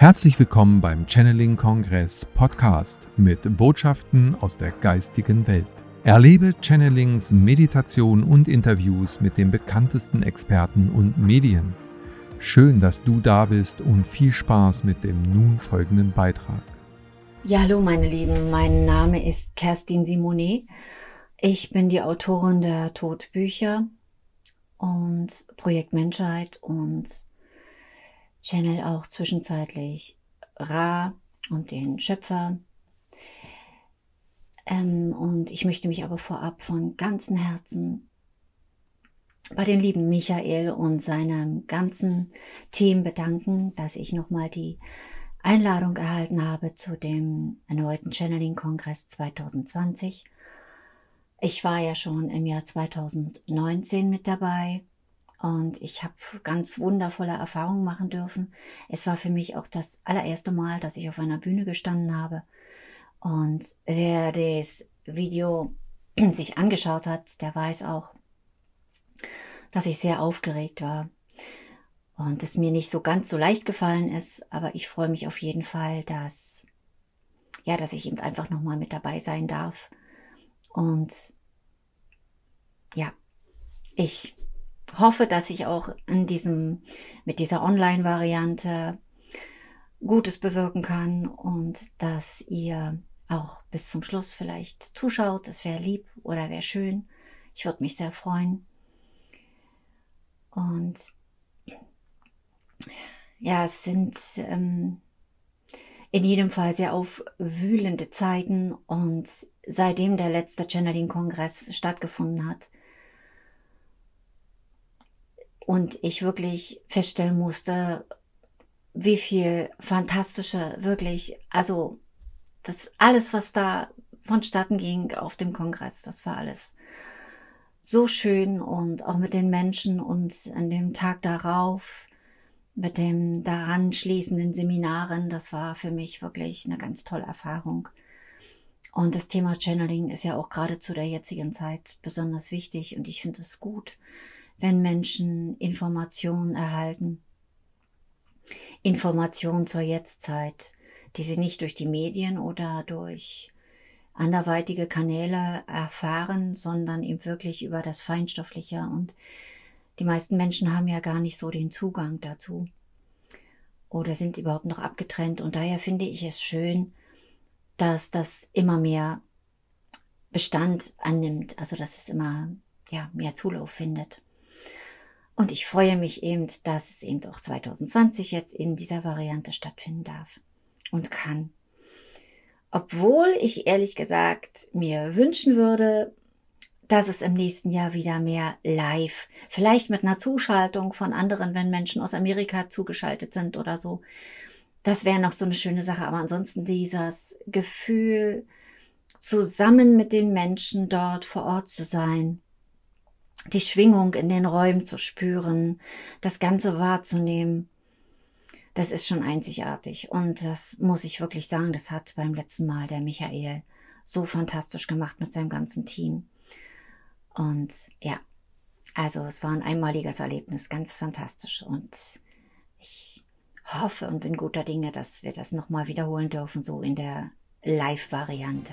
Herzlich willkommen beim Channeling Kongress Podcast mit Botschaften aus der geistigen Welt. Erlebe Channelings, Meditation und Interviews mit den bekanntesten Experten und Medien. Schön, dass du da bist und viel Spaß mit dem nun folgenden Beitrag. Ja, hallo meine Lieben, mein Name ist Kerstin Simonet. Ich bin die Autorin der Todbücher und Projekt Menschheit und Channel auch zwischenzeitlich Ra und den Schöpfer. Ähm, und ich möchte mich aber vorab von ganzem Herzen bei den lieben Michael und seinem ganzen Team bedanken, dass ich nochmal die Einladung erhalten habe zu dem erneuten Channeling-Kongress 2020. Ich war ja schon im Jahr 2019 mit dabei und ich habe ganz wundervolle Erfahrungen machen dürfen. Es war für mich auch das allererste Mal, dass ich auf einer Bühne gestanden habe. Und wer das Video sich angeschaut hat, der weiß auch, dass ich sehr aufgeregt war und es mir nicht so ganz so leicht gefallen ist. Aber ich freue mich auf jeden Fall, dass ja, dass ich eben einfach noch mal mit dabei sein darf. Und ja, ich hoffe, dass ich auch in diesem, mit dieser Online-Variante Gutes bewirken kann und dass ihr auch bis zum Schluss vielleicht zuschaut. Das wäre lieb oder wäre schön. Ich würde mich sehr freuen. Und ja, es sind ähm, in jedem Fall sehr aufwühlende Zeiten und seitdem der letzte Channeling-Kongress stattgefunden hat, und ich wirklich feststellen musste, wie viel fantastische, wirklich, also das alles, was da vonstatten ging auf dem Kongress, das war alles so schön und auch mit den Menschen und an dem Tag darauf mit dem daran schließenden Seminaren, das war für mich wirklich eine ganz tolle Erfahrung. Und das Thema Channeling ist ja auch gerade zu der jetzigen Zeit besonders wichtig und ich finde es gut, wenn Menschen Informationen erhalten. Informationen zur Jetztzeit, die sie nicht durch die Medien oder durch anderweitige Kanäle erfahren, sondern eben wirklich über das Feinstoffliche. Und die meisten Menschen haben ja gar nicht so den Zugang dazu oder sind überhaupt noch abgetrennt. Und daher finde ich es schön, dass das immer mehr Bestand annimmt, also dass es immer ja, mehr Zulauf findet. Und ich freue mich eben, dass es eben auch 2020 jetzt in dieser Variante stattfinden darf und kann. Obwohl ich ehrlich gesagt mir wünschen würde, dass es im nächsten Jahr wieder mehr live, vielleicht mit einer Zuschaltung von anderen, wenn Menschen aus Amerika zugeschaltet sind oder so. Das wäre noch so eine schöne Sache. Aber ansonsten dieses Gefühl, zusammen mit den Menschen dort vor Ort zu sein, die Schwingung in den Räumen zu spüren, das Ganze wahrzunehmen, das ist schon einzigartig. Und das muss ich wirklich sagen, das hat beim letzten Mal der Michael so fantastisch gemacht mit seinem ganzen Team. Und ja, also es war ein einmaliges Erlebnis, ganz fantastisch. Und ich hoffe und bin guter Dinge, dass wir das nochmal wiederholen dürfen, so in der Live-Variante.